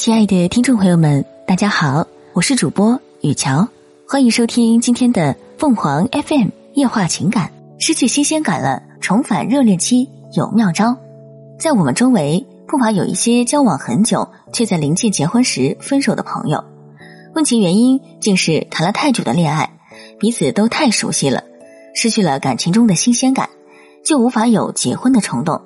亲爱的听众朋友们，大家好，我是主播雨乔，欢迎收听今天的凤凰 FM 夜话情感。失去新鲜感了，重返热恋期有妙招。在我们周围，不乏有一些交往很久却在临近结婚时分手的朋友。问其原因，竟是谈了太久的恋爱，彼此都太熟悉了，失去了感情中的新鲜感，就无法有结婚的冲动。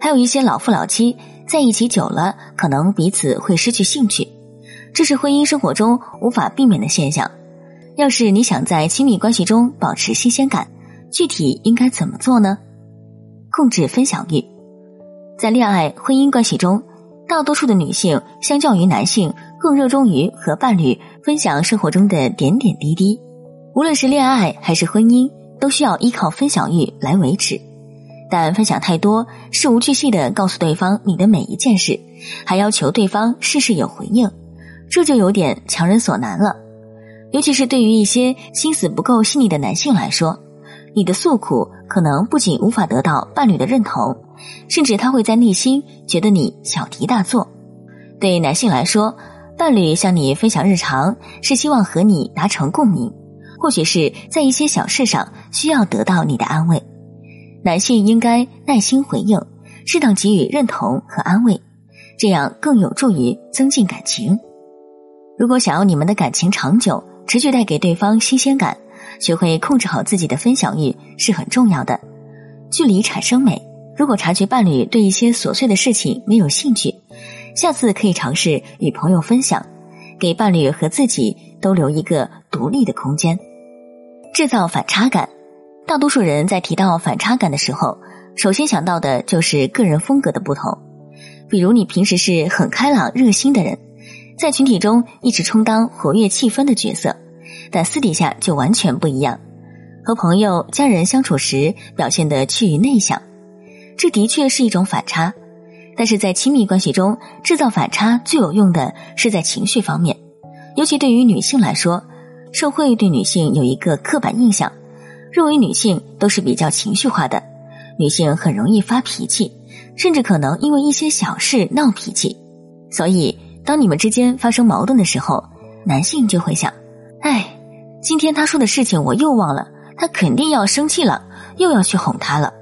还有一些老夫老妻。在一起久了，可能彼此会失去兴趣，这是婚姻生活中无法避免的现象。要是你想在亲密关系中保持新鲜感，具体应该怎么做呢？控制分享欲，在恋爱婚姻关系中，大多数的女性相较于男性更热衷于和伴侣分享生活中的点点滴滴，无论是恋爱还是婚姻，都需要依靠分享欲来维持。但分享太多，事无巨细的告诉对方你的每一件事，还要求对方事事有回应，这就有点强人所难了。尤其是对于一些心思不够细腻的男性来说，你的诉苦可能不仅无法得到伴侣的认同，甚至他会在内心觉得你小题大做。对男性来说，伴侣向你分享日常，是希望和你达成共鸣，或许是在一些小事上需要得到你的安慰。男性应该耐心回应，适当给予认同和安慰，这样更有助于增进感情。如果想要你们的感情长久，持续带给对方新鲜感，学会控制好自己的分享欲是很重要的。距离产生美，如果察觉伴侣对一些琐碎的事情没有兴趣，下次可以尝试与朋友分享，给伴侣和自己都留一个独立的空间，制造反差感。大多数人在提到反差感的时候，首先想到的就是个人风格的不同。比如，你平时是很开朗、热心的人，在群体中一直充当活跃气氛的角色，但私底下就完全不一样。和朋友、家人相处时表现的趋于内向，这的确是一种反差。但是在亲密关系中，制造反差最有用的是在情绪方面，尤其对于女性来说，社会对女性有一个刻板印象。认为女性都是比较情绪化的，女性很容易发脾气，甚至可能因为一些小事闹脾气。所以，当你们之间发生矛盾的时候，男性就会想：“哎，今天他说的事情我又忘了，他肯定要生气了，又要去哄他了。”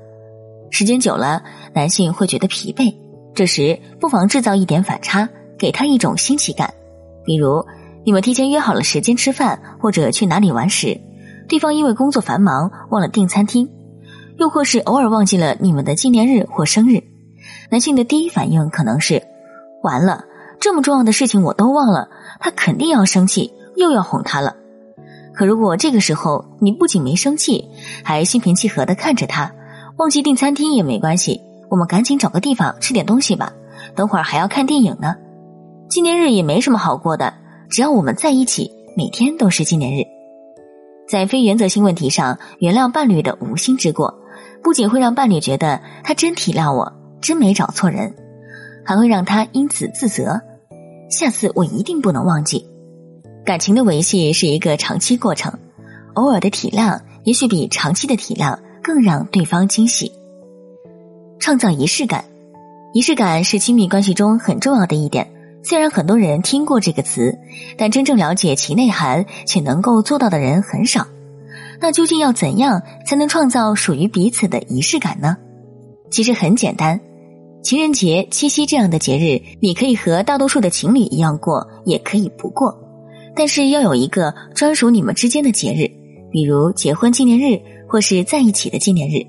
时间久了，男性会觉得疲惫。这时，不妨制造一点反差，给他一种新奇感。比如，你们提前约好了时间吃饭或者去哪里玩时。对方因为工作繁忙忘了订餐厅，又或是偶尔忘记了你们的纪念日或生日，男性的第一反应可能是：完了，这么重要的事情我都忘了，他肯定要生气，又要哄他了。可如果这个时候你不仅没生气，还心平气和的看着他，忘记订餐厅也没关系，我们赶紧找个地方吃点东西吧，等会儿还要看电影呢。纪念日也没什么好过的，只要我们在一起，每天都是纪念日。在非原则性问题上原谅伴侣的无心之过，不仅会让伴侣觉得他真体谅我，真没找错人，还会让他因此自责。下次我一定不能忘记。感情的维系是一个长期过程，偶尔的体谅也许比长期的体谅更让对方惊喜。创造仪式感，仪式感是亲密关系中很重要的一点。虽然很多人听过这个词，但真正了解其内涵且能够做到的人很少。那究竟要怎样才能创造属于彼此的仪式感呢？其实很简单，情人节、七夕这样的节日，你可以和大多数的情侣一样过，也可以不过。但是要有一个专属你们之间的节日，比如结婚纪念日或是在一起的纪念日。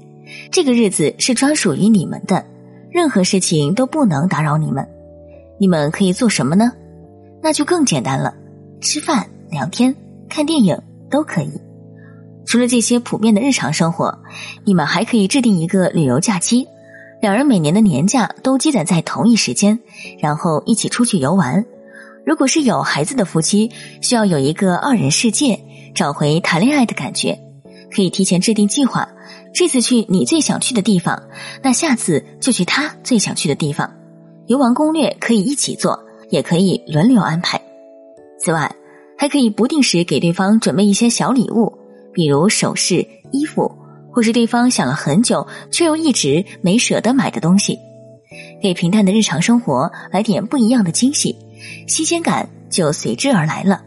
这个日子是专属于你们的，任何事情都不能打扰你们。你们可以做什么呢？那就更简单了，吃饭、聊天、看电影都可以。除了这些普遍的日常生活，你们还可以制定一个旅游假期，两人每年的年假都积攒在同一时间，然后一起出去游玩。如果是有孩子的夫妻，需要有一个二人世界，找回谈恋爱的感觉，可以提前制定计划。这次去你最想去的地方，那下次就去他最想去的地方。游玩攻略可以一起做，也可以轮流安排。此外，还可以不定时给对方准备一些小礼物，比如首饰、衣服，或是对方想了很久却又一直没舍得买的东西。给平淡的日常生活来点不一样的惊喜，新鲜感就随之而来了。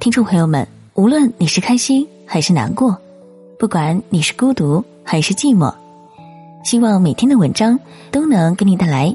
听众朋友们，无论你是开心还是难过，不管你是孤独还是寂寞，希望每天的文章都能给你带来